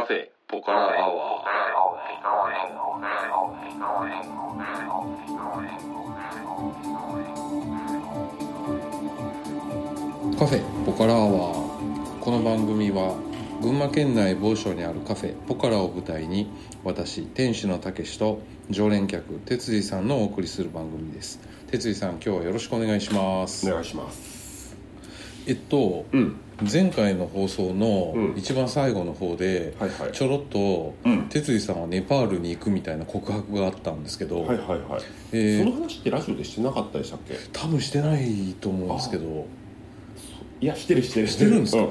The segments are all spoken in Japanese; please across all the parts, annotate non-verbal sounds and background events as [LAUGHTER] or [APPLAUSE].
カフェポカラアワーカフェポカラアワーこの番組は群馬県内某所にあるカフェポカラを舞台に私店主のたけしと常連客哲司さんのお送りする番組です。哲司さん今日はよろしくお願いします。お願いします。えっと、うん前回の放送のうん。一番最後の方で、はいはい。ちょろっとうん。哲司さんはネパールに行くみたいな告白があったんですけど、はいはいはい、えーその話ってラジオでしてなかったでしたっけ？多分してないと思うんですけど。いやしてるしてる。してるんですか？う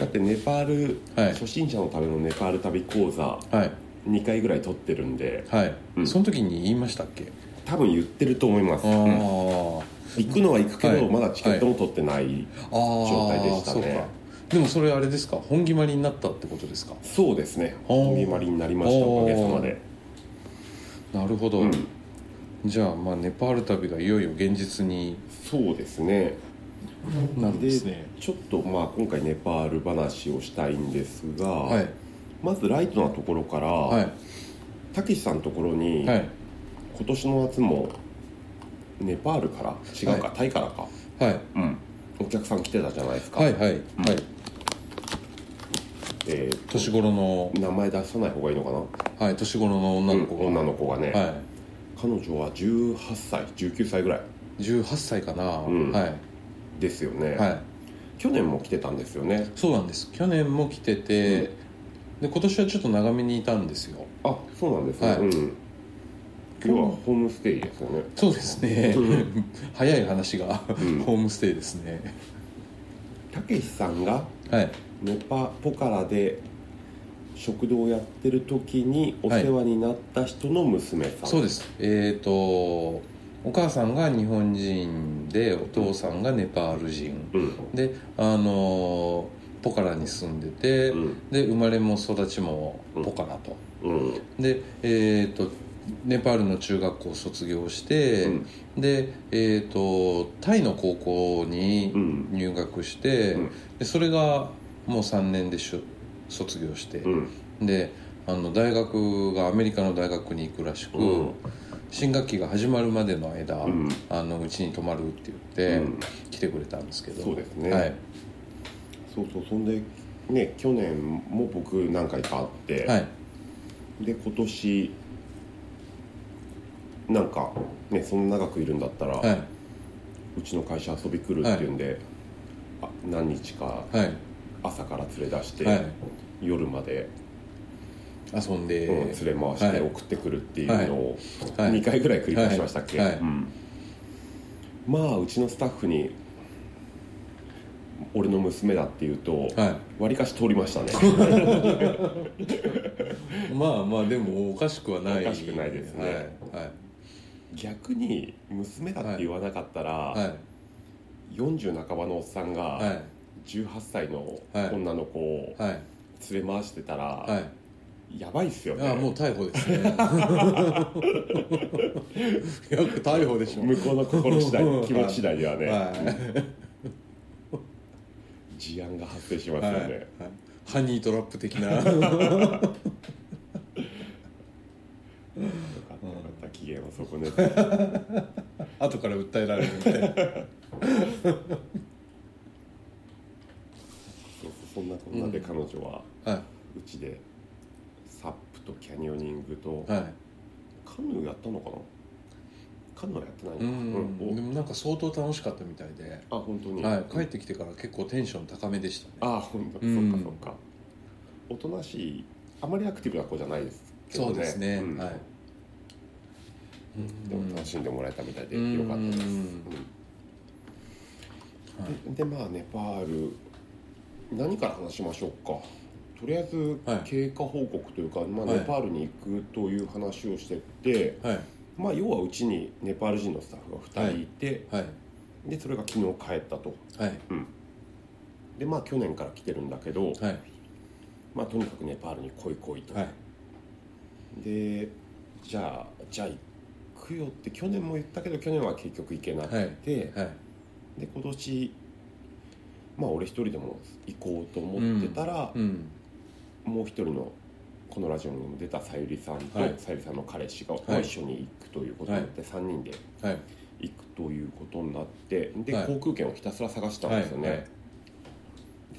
だってネパール、はい。初心者のためのネパール旅講座はい。2回ぐらい取ってるんで。はい、うん。その時に言いましたっけ？多分言ってると思います、あうん。ー、行くのは行くけど、はい。まだチケットも取ってない、状態でしたね。でもそれあれですか？本決まりになったってことですか？そうですね。本決まりになりましたおかげさまで。なるほど、うん。じゃあまあネパール旅がいよいよ現実にそうですね。なるんですね。ちょっとまあ今回ネパール話をしたいんですが、はい。まずライトなところから、はい。たけしさんのところに、はい。今年の夏もネパールから？違うか、はタイからか、はい。うん、お客さん来てたじゃないですか、はいはいはい。えー年頃の。名前出さない方がいいのかな？はい年頃の女の子が、うん女の子がね、は彼女は18歳19歳ぐらい。い18歳かな、うん。はい。ですよね、はい。去年も来てたんですよね。そうなんです。去年も来てて、で今年はちょっと長めにいたんですよ。あそうなんですね、はい。うん今日はホームステイですよね。そうですね。うん。早い話が、うん。ホームステイですね。たけしさんがはい。ネパポカラで食堂をやってる時にお世話になった人の娘さん、そうです。えっ、とお母さんが日本人でお父さんがネパール人。うん。であのポカラに住んでて、うん。で生まれも育ちもポカラと、うん。でえっ、とネパールの中学校を卒業して、うん。でえっ、とタイの高校にうん。入学して、うん。でそれがもう3年でしゅ卒業して、うん。であの大学がアメリカの大学に行くらしく、うん。新学期が始まるまでの間、うん。あのうちに泊まるって言って、うん。来てくれたんですけど。そうですね。はい。そうそうそんでね去年も僕何回か会って、はい。で今年なんかねそんな長くいるんだったら、はい。うちの会社遊び来るっていうんで、あ何日かはい。朝から連れ出して、はい。夜まで、遊んで、うん連れ回してはい。送ってくるっていうのをはい。2回ぐらい繰り返しましたっけ、はい。はい。うん。まあうちのスタッフに俺の娘だっていうとはわりかし通りましたね。い [LAUGHS] まあまあでもおかしくはない。おかしくないですね。はい逆に娘だって言わなかったら、はい。はい。40半ばのおっさんがはい。18歳のはい。女の子をはい。連れ回してたら、はい。やばいっすよね。あもう逮捕ですね。[LAUGHS] よく逮捕でしょ。向こうの心次第はい気持ち次第ではね、はい。事案が発生しますはい。はい。ハニートラップ的なよかったよかった機嫌を損ね。て [LAUGHS] 後から訴えられるみたいな。そうそうそんなこんなで彼女ははうちでサップとキャニオニングといはい。カヌーやったのかな？カヌーはやってないのうかん。うん。おでもなんか相当楽しかったみたいで、あ本当に？はい、帰ってきてから結構テンション高めでしたね。あ本当、うん。そっかそっか。おとなしいあまりアクティブな子じゃないですけどね。そうですね、ん。はいでも楽しんでもらえたみたいでうん。よかったです、うん。うんはいでまあネパール何から話しましょうか。とりあえずはい。経過報告というか、まあ、はい。ネパールに行くという話をしてって、はい。まあ、要はうちにネパール人のスタッフが2人いて、はい。でそれが昨日帰ったと。はい。でまあ去年から来てるんだけど、はい。まあ、とにかくネパールに来い来いと、はい。でじゃあじゃあ行くよって去年も言ったけど去年は結局行けなくて、はい。はい。で今年まあ俺一人でも行こうと思ってたら、うん。もう一人のこのラジオにも出たさゆりさんとはい。さゆりさんの彼氏がはい一緒に行くということになって、3人ではい。行くということになってで、はい。航空券をひたすら探したんですよね、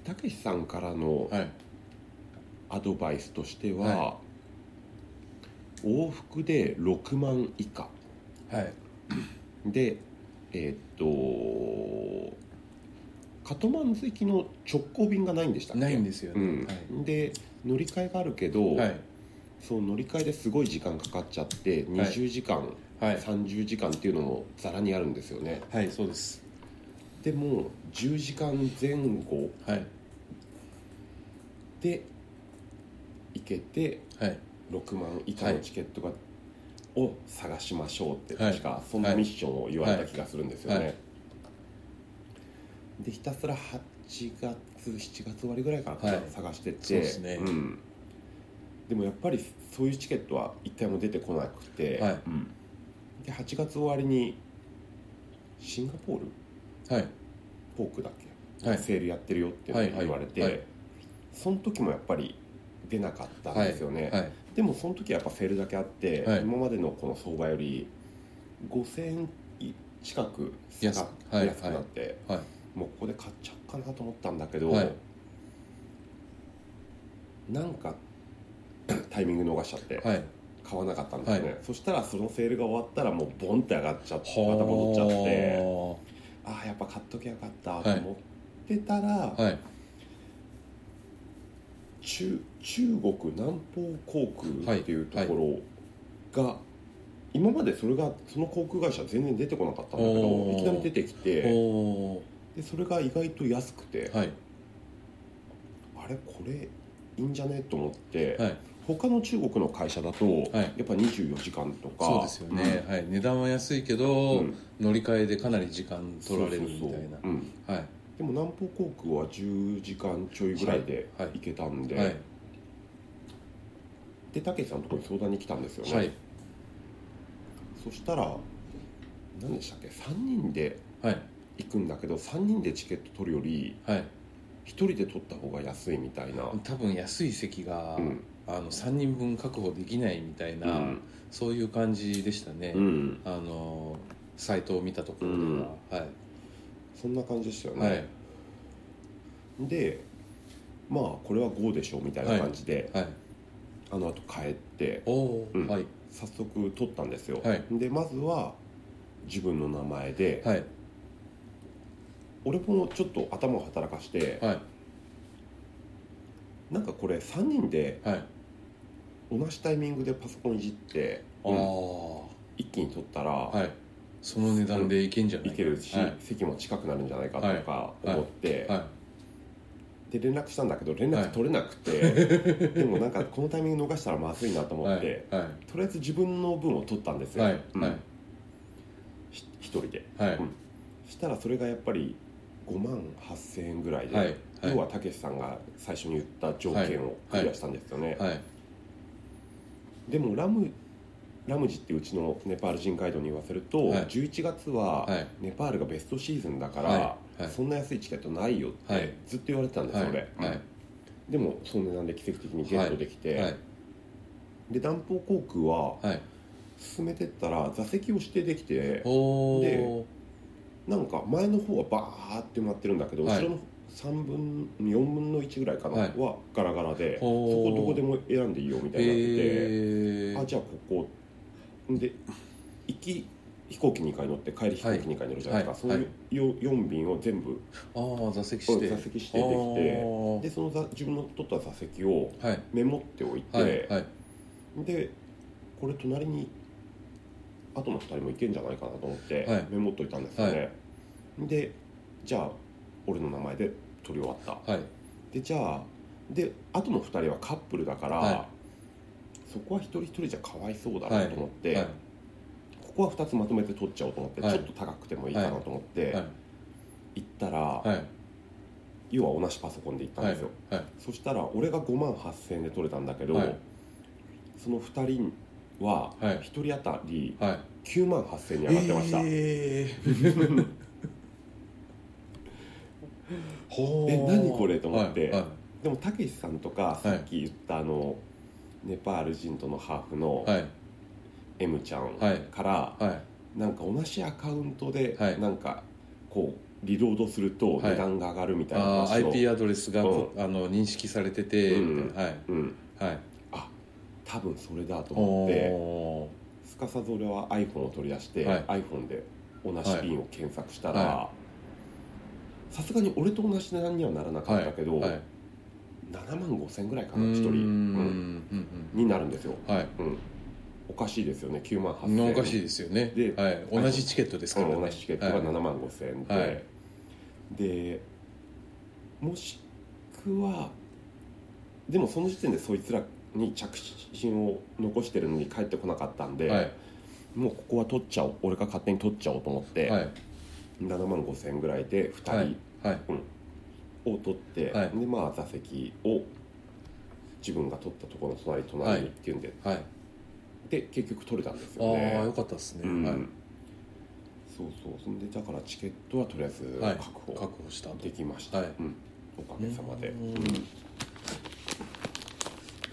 たけしさんからのはい。アドバイスとしては、は往復で6万以下はい。でえーっとカトマンズ行きの直行便がないんでしたっけ？ないんですよね、うん。はい。で乗り換えがあるけど、はい。そう乗り換えですごい時間かかっちゃって20時間、はい。30時間っていうのもざらにあるんですよね。はいそうです。でも10時間前後。はい。で行けてはい。6万以下のチケットが、を探しましょうってはい。確かそんなミッションを言われた気がするんですよね、はい。はい。でひたすら8月7月終わりぐらいからはい。探してて、でもやっぱりそういうチケットは一体も出てこなくて、はい。うん。で8月終わりにシンガポール？はい。ポークだっけ、はい。セールやってるよって言われて、はい。はい。はい。その時もやっぱり出なかったんですよね、はいでもその時はやっぱセールだけあって、はい。今までのこの相場より5000円近く安安くはい安くなって、はいもうここで買っちゃおうかなと思ったんだけど、はい。なんか [COUGHS] タイミング逃しちゃってはい。買わなかったんですね、はい。そしたらそのセールが終わったらもうボンって上がっちゃってまた戻っちゃってはああやっぱ買っときゃよかったと思ってたら、あはい中中国南方航空っていうところが、今までそれがその航空会社全然出てこなかったんだけどいきなり出てきておでそれが意外と安くて、ーはい。あれこれいいんじゃね？と思って、はい。他の中国の会社だと、い。やっぱ24時間とかそうですよね、はい、値段は安いけど、うん。乗り換えでかなり時間うん取られるみたいな。うん。はいでも南方航空は10時間ちょいぐらいではいはい。行けたんで、はい。でたけしさんのところに相談に来たんですよね、はい。そしたら何でしたっけ？3人ではい。行くんだけど3人でチケット取るよりはい。1人で取った方が安いみたいな、多分安い席が、うん。あの3人分確保できないみたいな、うん。そういう感じでしたね、うん、あのサイトを見たところでは、はいそんな感じでしたよはい。ね、でまあこれは GO でしょうみたいな感じで、はい。あの後帰っておお、うん。はい。早速取ったんですよ、はい。でまずは自分の名前で、はい。俺もちょっと頭を働かして、はい。なんかこれ3人ではい。同じタイミングでパソコンいじって、あうん。あ一気に取ったら、はいその値段でいけんじゃないいけるし、はい。席も近くなるんじゃないかとか思って、はい。で連絡したんだけど連絡取れなくて、[LAUGHS] でもなんかこのタイミング逃したらまずいなと思はい。って、はとりあえず自分の分を取ったんですよ、い。はい。うん。一人で、はい。うん。したらそれがやっぱり5万8000円ぐらいで、はい。はい。要はたけしさんが最初に言った条件をクリアしたんですよね、はい。でもラムラムジっていうちのネパール人ガイドに言わせると、はい。11月ははい。ネパールがベストシーズンだから、はい。はい。そんな安いチケットないよって、はい。ずっと言われてたんですよ、はい。俺、はい。でもその値段で奇跡的にゲットできて、はい。で南方航空ははい。進めてったら座席を指定できておでおなんか前の方はバーって埋まってるんだけど、はい。後ろの3分4分の1ぐらいかな、はガラガラでそこどこでも選んでいいよみたいになってて、えー、あじゃあここで行き飛行機2回乗って帰り飛行機2回乗るじゃないですか、はいそういう4便を全部ああ座席して座席指定できてでその座自分の取った座席をはい。メモっておいて、はいはい。でこれ隣に後の2人も行けんじゃないかなと思って、はい。メモっといたんですよね、でじゃあ俺の名前で取り終わった。はい。でじゃあで後の2人はカップルだから、はそこは一人一人じゃかわいそうだなと思って、はいここは2つまとめて取っちゃおうと思って、はい。ちょっと高くてもいいかなと思って、はい。行ったら、はい。要は同じパソコンで行ったんですよ、はいそしたら俺が5万8000円で取れたんだけど、はい。その2人ははい。1人当たりはい。9万8000円に上がってました、えー、[LAUGHS] え何これと思って。はいはい。でもたけしさんとかさっき言ったあの、ネパール人とのハーフのはい。M ちゃんはいから、はい。なんか同じアカウントで、はい。なんかこうリロードするとはい。値段が上がるみたいなあー話を、IP アドレスがあの認識されてて、うん。みたいな。はい。うん、はい。あ多分それだと思っておすかさず俺は iPhone を取り出して、はい。iPhone で同じ便を検索したらはさすがに俺と同じ値段にはならなかったけど、はい7万5千ぐらいかうーなん1人、うん。うん。になるんですよ、はい。うん、おかしいですよね9万8千。おかしいですよね。ではい、同じチケットですからね。同じチケットがはい。7万5千円で、はい。でもしくはでもその時点でそいつらに着信を残してるのに帰ってこなかったんで、はい。もうここは取っちゃおう俺が勝手に取っちゃおうと思って、はい。7万5千円ぐらいで2人、はい。はいを取って、はい。でまあ座席を自分が取ったところの隣隣にっていうんで、はい。で結局取れたんですあよね。あよかったですね、うん。はい。そうそう。そんでだからチケットはとりあえずはい。確保確保したと。できました、はい。うん、おかげさまで。うん。な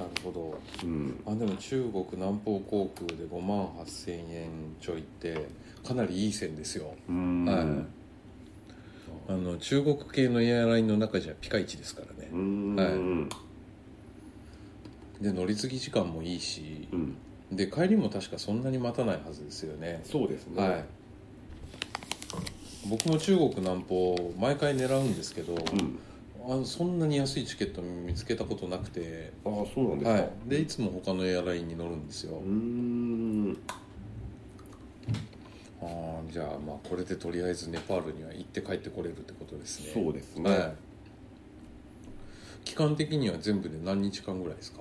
るほど。うん、あでも中国南方航空で5万8000円ちょいってかなりいい線ですよ。うん。はいあの中国系のエアラインの中じゃピカイチですからね。うん。はい。うんで乗り継ぎ時間もいいしうん。で帰りも確かそんなに待たないはずですよね。そうですね。はい。僕も中国南方毎回狙うんですけど、うん。あのそんなに安いチケット見つけたことなくて、ああそうなんですか、はい、でいつも他のエアラインに乗るんですよ、うーんあーじゃあまあこれでとりあえずネパールには行って帰ってこれるってことですね。そうですね、はい、期間的には全部で何日間ぐらいですか？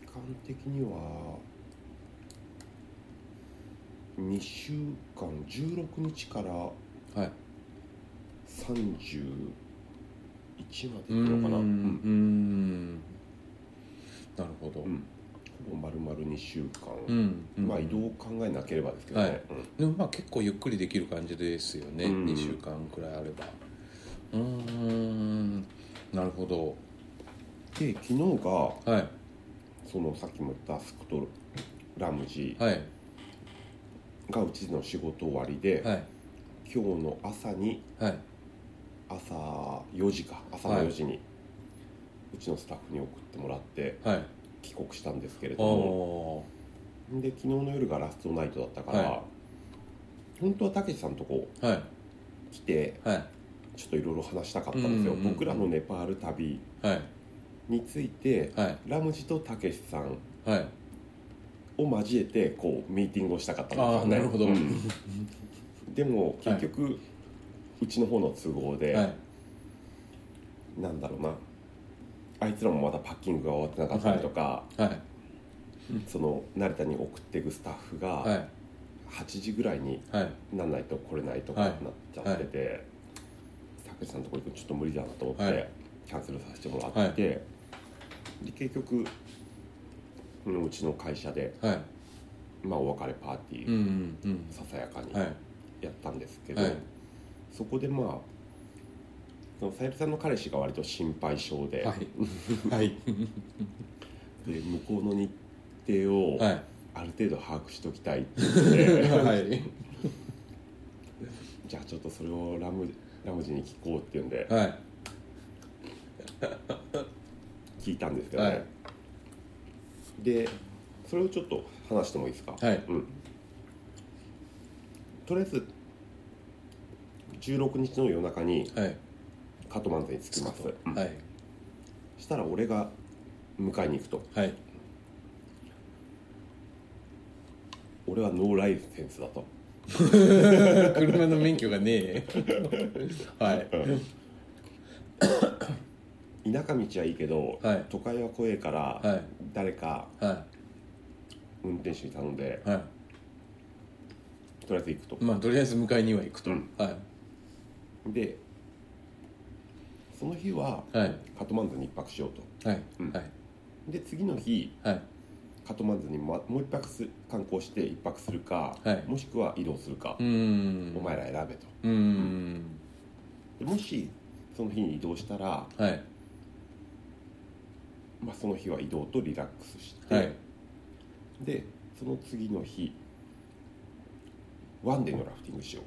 期間的には2週間16日からはい。31までいくのかな。ううん。ん。なるほど、うんほぼ丸々2週間、うんうん。まあ移動を考えなければですけどね、はい。でもまあ結構ゆっくりできる感じですよね、うん。2週間くらいあれば。うーん。なるほど。で昨日がはい。そのさっきも言ったスクトラムジはい。がうちの仕事終わりで、はい。今日の朝にはい。朝4時か。朝の4時に、うちのスタッフに送ってもらってはい帰国したんですけれどおもで昨日の夜がラストナイトだったから、はい。本当はたけしさんとこーはい。来てはい。ちょっといろいろ話したかったんですよ、うんうんうん。僕らのネパール旅はい。についてはい。ラムジとたけしさんはい。を交えてこうミーティングをしたかったんですよね。なるほど。うん。[LAUGHS] でも結局、うちの方の都合で、はい。なんだろうなあいつらもまだパッキングが終わってなかったりとか、はい。その成田に送っていくスタッフがはい。8時ぐらいにはいなんないと来れないとかはいなっちゃってて、たけしさんのとこ行くのちょっと無理だなと思って、はい。キャンセルさせてもらって、で結局うちの会社で、はい。まあ、お別れパーティー、ささやかにはい。やったんですけど、はい。そこでまあそのさゆりさんの彼氏が割と心配性で,、はい。[LAUGHS] はい。で向こうの日程をはい。ある程度把握しておきたいって言って、[LAUGHS] はい。じゃあちょっとそれをラムラムジに聞こうっていうんで。はい。聞いたんですけどね、はい。でそれをちょっと話してもいいですか？はい。うん、とりあえず16日の夜中にはいカトマンズに着きます、うん。はい。したら俺が迎えに行くと。はい。俺はノーライセンスだと。[LAUGHS] 車の免許がねえ。[LAUGHS] はい。田舎道はいいけど、はい。都会は怖えから、はい。誰かは運転手に頼んでい。はとりあえず行くと。いまあとりあえず迎えには行くと、うん。はい。でその日ははい。カトマンズに一泊しようと。はい。うん。はい。で次の日はい。カトマンズにももう一泊す観光して一泊するか、はい。もしくは移動するかう、ーん。お前ら選べと。うーん。でもしその日に移動したらはい。まあ、その日は移動とリラックスして、はい。でその次の日ワンデーのラフティングしよ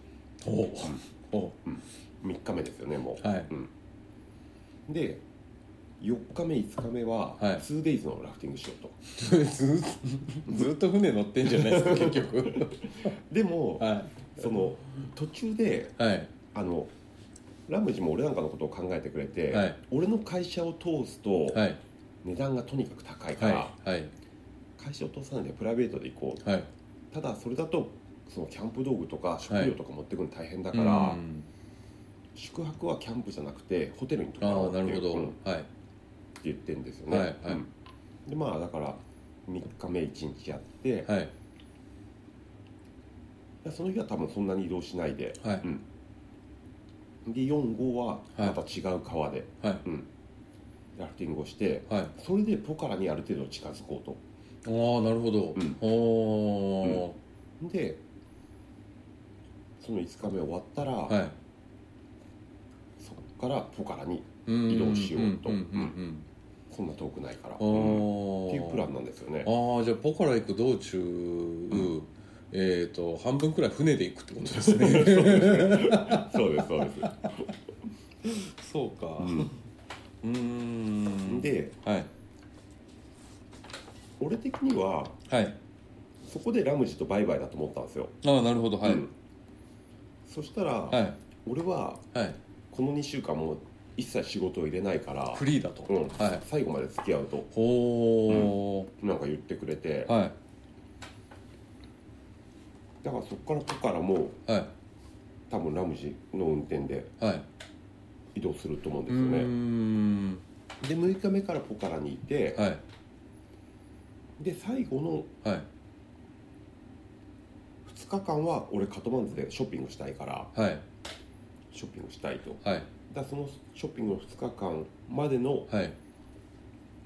おおう。3日目ですよねもう、はい。うん、で4日目5日目ははい。2days のラフティングしようと、[LAUGHS] ずずっと船乗ってんじゃないですか [LAUGHS] 結局。でも、はその途中でいはい。あのラムジも俺なんかのことを考えてくれて、はい。俺の会社を通すとはい。値段がとにかく高いから、はい。はい。会社を通さないでプライベートで行こうはい。ただそれだとそのキャンプ道具とか食料とか持ってくるの大変だから、うん宿泊はキャンプじゃなくてホテルに泊まあろうってあなるほど、うん。はい。言ってんですよね、はいはい。うん。でまあだから3日目1日やって、はい。その日は多分そんなに移動しないで、はい。うん。で45ははいまた違う川で、はい。うん。ラフティングをしてはい。それでポカラにある程度近づこうと。ああなるほど、うん。おおでその5日目終わったら、ー、はいからポカラにうん。移動しようと。んんうんそんな遠くないから、うん。っていうプランなんですよね。ああじゃあポカラ行く道中、えっ、と半分くらい船で行くってことですね。[LAUGHS] そうですそうです、そうか。うん。うーん。ではい。俺的にははいそこでラムジとバイバイだと思ったんですよ、ああなるほどはい、うんそしたら、はい俺ははいこの2週間も一切仕事を入れないから、フリーだと、うんはい。最後まで付き合うとほなんか言ってくれて、ー、はい。だからそこからポカラもはい。多分ラムジの運転ではい。移動すると思うんでうーすよね。ん。で6日目からポカラにいて、はい。で最後のはい。2日間は俺カトマンズでショッピングしたいからはいショッピングしたいと。はい。だそのショッピングの2日間までのはい。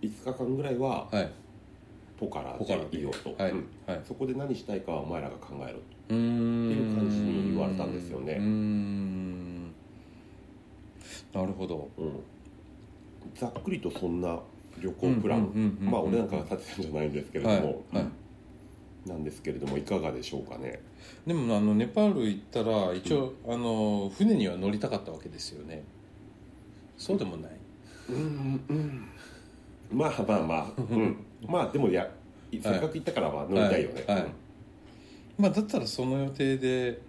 5日間ぐらいははい。ポカラでいようと、はい。うん。はい。そこで何したいかはお前らが考えろっていう感じに言われたんですよね。なるほど。うん。ざっくりとそんな旅行プラン、まあ俺なんかが立てたんじゃないんですけれども、はい。はい。うんなんですけれどもいかがでしょうかね？でもあのネパール行ったら一応、あの船には乗りたかったわけですよね。そうでもない。うんうんまあまあまあ、うん、[LAUGHS] まあでもやせっかく行ったからまあ乗りたいよね、はいはい。まあだったらその予定で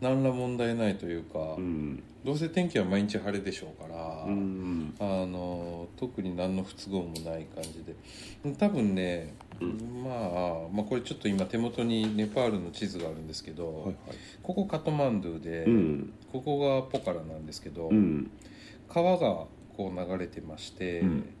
何ら問題ないというか、うん。どうせ天気は毎日晴れでしょうから、うんあの特に何の不都合もない感じで。多分ね、うんまあ、まあこれちょっと今手元にネパールの地図があるんですけど、はいはい。ここカトマンドゥで、うん。ここがポカラなんですけど、うん。川がこう流れてまして、うん。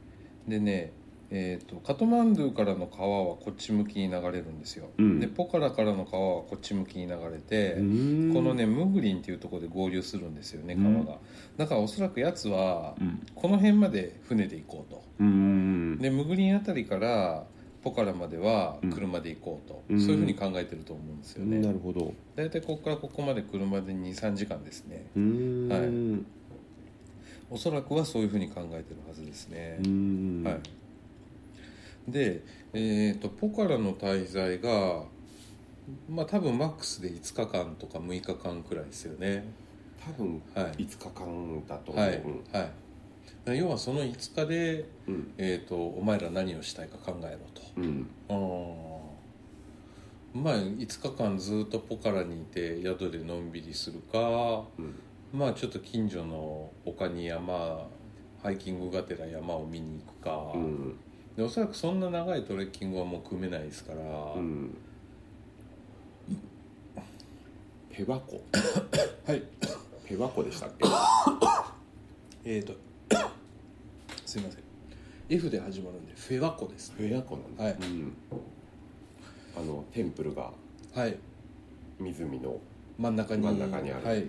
でね、えー、とカトマンドゥからの川はこっち向きに流れるんですよ、うん。でポカラからの川はこっち向きに流れて、うん。このねムグリンっていうところで合流するんですよね川が、だからおそらくやつはうん。この辺まで船で行こうと。うん。でムグリンあたりからポカラまでは車で行こうと、うん。そういうふうに考えてると思うんですよね、なるほど。大体ここからここまで車で23時間ですね。うん。はい。おそらくはそういうふうに考えてるはずですね、うん。はい。で、えー、とポカラの滞在がまあ多分マックスで5日間とか6日間くらいですよね。多分はい。5日間だと思う、はい、はい要はその5日で、うん。えー、とお前ら何をしたいか考えろと。まあ5日間ずっとポカラにいて宿でのんびりするかうん。まあちょっと近所の丘に山ハイキングがてら山を見に行くか、うん。でおそらくそんな長いトレッキングはもう組めないですから、うん。ペワコ？[COUGHS] はい。ペワコでしたっけ？[COUGHS] えーとすいません。F で始まるんでフェワコです。ペワコなんだ、はい。うん、あのテンプルがはい。湖の真ん中に。真ん中にある。はい。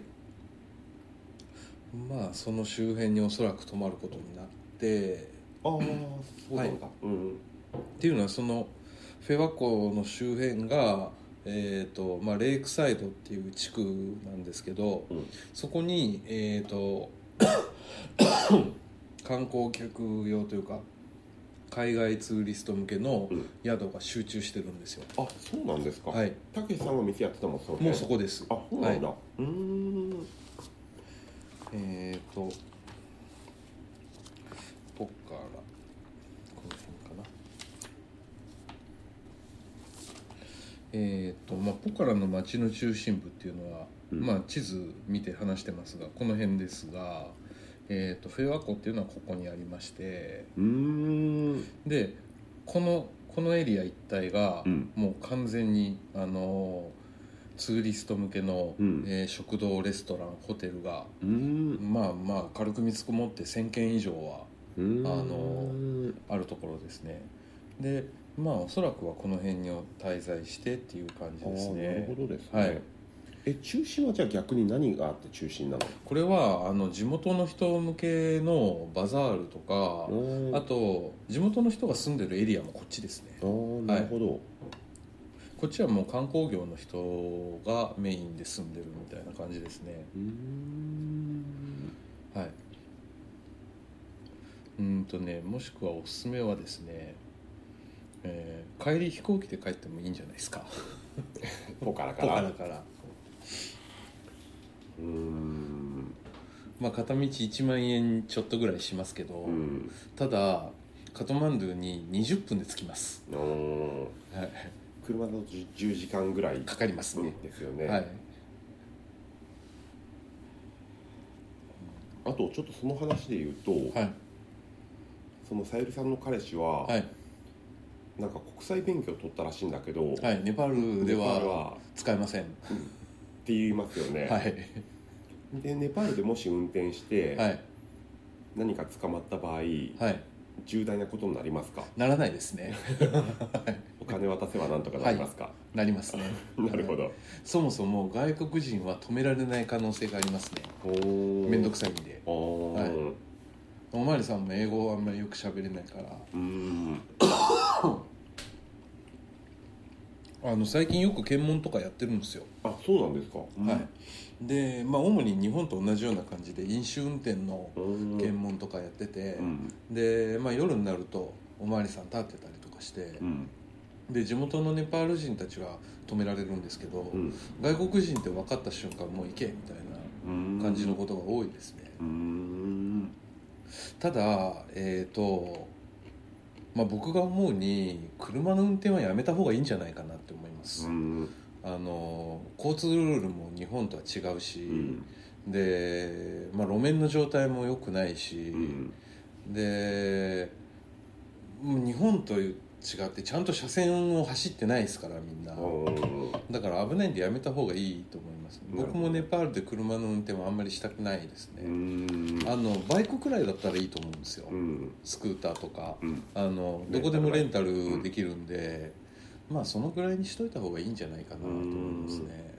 まあその周辺におそらく泊まることになって。ああそうなんだ、うんっていうのはそのフェワ湖の周辺が、えーとまあ、レイクサイドっていう地区なんですけどうん。そこに、えー、と観光客用というか海外ツーリスト向けのうん。宿が集中してるんですよ、あそうなんですか。はい。たけしさんが店やってたもんそのもうそこです。あそうなんだ、うーん。えっ、ー、とポカラこの辺かな。えっ、ー、とまあポカラの街の中心部っていうのは、うん。まあ地図見て話してますがこの辺ですがえー、とフェア湖っていうのはここにありましてでこのこのエリア一帯が、うん。もう完全にあのツーリスト向けの、うん。えー食堂レストランホテルがまあまあ軽く見積もって1000軒以上はあのあるところですね。でまあおそらくはこの辺に滞在してっていう感じですあーなるねほどですね、はいえ中心はじゃあ逆に何があって中心なの？これはあの地元の人向けのバザールとかああと地元の人が住んでるエリアもこっちですね。あーなるほど、こっちはもう観光業の人がメインで住んでるみたいな感じですね。うーん。はい。うんとねもしくはおすすめはですね、えー帰り飛行機で帰ってもいいんじゃないですか。[LAUGHS] ポカラかポらカラからうーん。まあ片道1万円ちょっとぐらいしますけど、うん。ただカトマンドゥに20分で着きます、おー。はい、車だと10時間ぐらいかかりますね、ですよね、はい。あとちょっとその話で言うと、はい。そのさゆりさんの彼氏は、はい。なんか国際免許を取ったらしいんだけど、はい。ネパールではは使えませんって言いますよね、はい。でネパールでもし運転してはい。何か捕まった場合、はい。重大なことになりますか？ならないですね。お金渡せばなんとかなりますか、なりますね。[LAUGHS] なるほど。そもそも外国人は止められない可能性がありますね。お面倒くさいんで。おー。はい。おまわりさんも英語はあんまりよく喋れないから。うーん [LAUGHS] あの最近よく検問とかやってるんですよ、あそうなんですか、はい。でまあ主に日本と同じような感じで飲酒運転のうん検問とかやってて、うん。で、まあ、夜になるとおまわりさん立ってたりとかしてう、ん。で地元のネパール人たちが止められるんですけど、うん。外国人って分かった瞬間もう行けみたいな感じのことが多いですね、うーん。ただえっ、とまあ僕が思うに車の運転はやめた方がいいんじゃないかなって思います、うんあの交通ルールも日本とは違うし、うんで、まあ、路面の状態も良くないし、うんで日本と違ってちゃんと車線を走ってないですからみんな。だから危ないんでやめた方がいいと思い僕もネパールで車の運転はあんまりしたくないですうね、ん。あのバイクくらいだったらいいと思うんですよ、うん。スクーターとか。うん。あのどこでもレンタルできるんで、まあそのぐらいにしといた方がいいんじゃないかなと思いますね。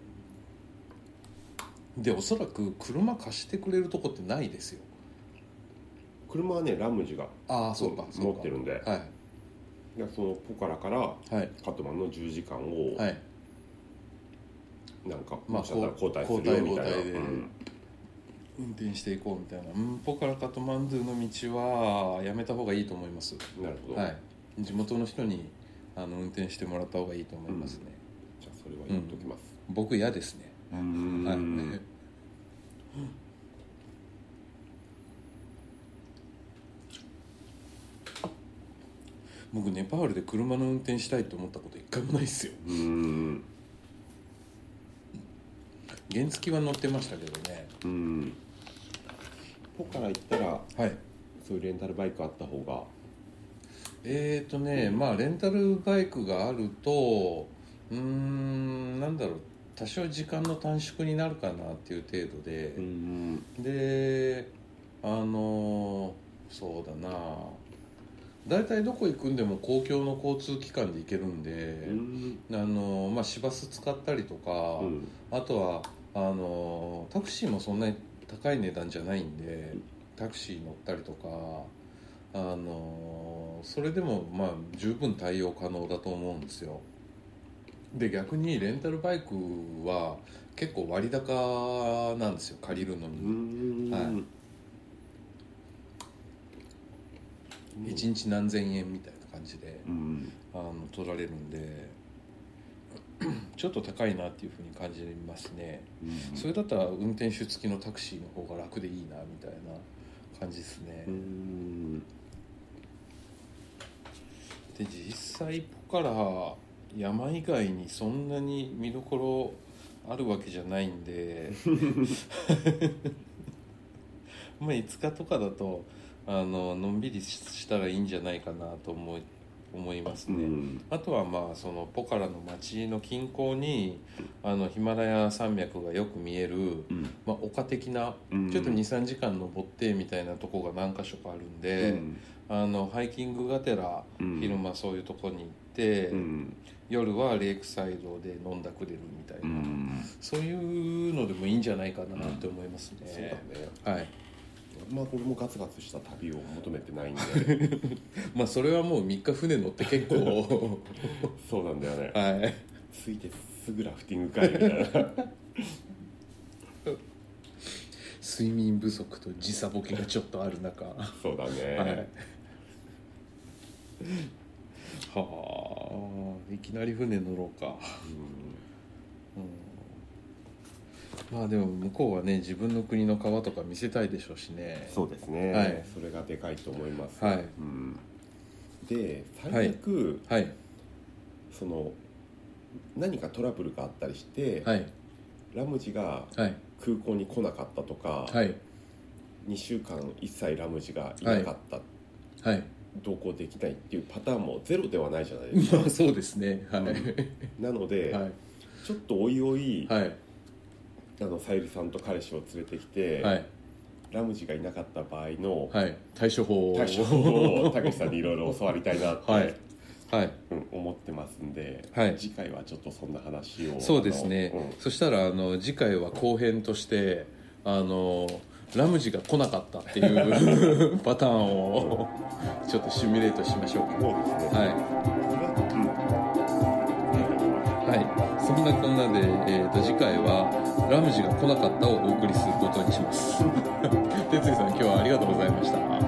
でおそらく車貸してくれるとこってないですよ。車はねラムジがああそうか持ってるんで。はい。でそのポカラからはい。カトマンの10時間をはいなんかまあ交代するよみたいな。交代交代でうん。運転していこうみたいな。うんポカラカトマンドゥの道はやめた方がいいと思います。なるほど。はい。地元の人にあの運転してもらった方がいいと思いますね、じゃあそれは言っときます。僕嫌ですね。うーん。はい。[LAUGHS] 僕ネパールで車の運転したいと思ったこと一回もないですよ。うーん原付は乗ってましたけどね。うん。ポカラ行ったらはい。そういうレンタルバイクあった方が。えーとねまあレンタルバイクがあるとうーんなんだろう。多少時間の短縮になるかなっていう程度で。う、んであのそうだな。大体どこ行くんでも公共の交通機関で行けるんで、うん。あのまあ、市バス使ったりとか、うん。あとはあのタクシーもそんなに高い値段じゃないんでタクシー乗ったりとかあのそれでもまあ十分対応可能だと思うんですよ。で逆にレンタルバイクは結構割高なんですよ借りるのうに、ん。はい。1日何千円みたいな感じでうん。あの取られるんで [CLEARS THROAT] ちょっと高いなっていうふうに感じますね。うん。それだったら運転手付きのタクシーの方が楽でいいなみたいな感じですね、うん。で実際ポカラ山以外にそんなに見どころあるわけじゃないんで [LAUGHS] [LAUGHS] まあ5日とかだとあののんびりしたらいいんじゃないかなと思い思いますね、うん。あとはまあそのポカラの町の近郊にあのヒマラヤ山脈がよく見える、うん。まあ、丘的なうん。ちょっと23時間登ってみたいなとこが何箇所かあるんで、うん。あのハイキングがてらうん。昼間そういうとこに行って、うん。夜はレイクサイドで飲んだくれるみたいな、うん。そういうのでもいいんじゃないかなって思いますね、そうだね。はいまあ俺もガツガツした旅を求めてないんで。[LAUGHS] まあそれはもう3日船乗って結構。[LAUGHS] そうなんだよね。はい。着いてすぐラフティングかいみたいな。[LAUGHS] 睡眠不足と時差ボケがちょっとある中。はそうだね、い。はあいきなり船乗ろうか、うん、まあでも向こうはね自分の国の川とか見せたいでしょうしね。そうですね、はい。それがでかいと思います、はい。うん、で最悪、はい。その何かトラブルがあったりして、はい。ラムジがはい。空港に来なかったとか、はい。2週間一切ラムジがいなかった、はい。同行できないっていうパターンもゼロではないじゃないですか。まあそうですね。はい、なので、はい。ちょっとおいおい、はいあのさゆりさんと彼氏を連れてきて、はい。ラムジがいなかった場合のはい。対処法を。対処法を [LAUGHS] たけしさんにいろいろ教わりたいなって、はい。はい。うん、思ってますんで、はい。次回はちょっとそんな話を。そうですね、うん。そしたらあの次回は後編としてあのラムジが来なかったっていう [LAUGHS] パターンをちょっとシミュレートしましょうか。そうですね。はい。はい。そんなこんなで、えー、と次回は「ラムジが来なかった」をお送りすることにします。[LAUGHS] 哲也さん今日はありがとうございました。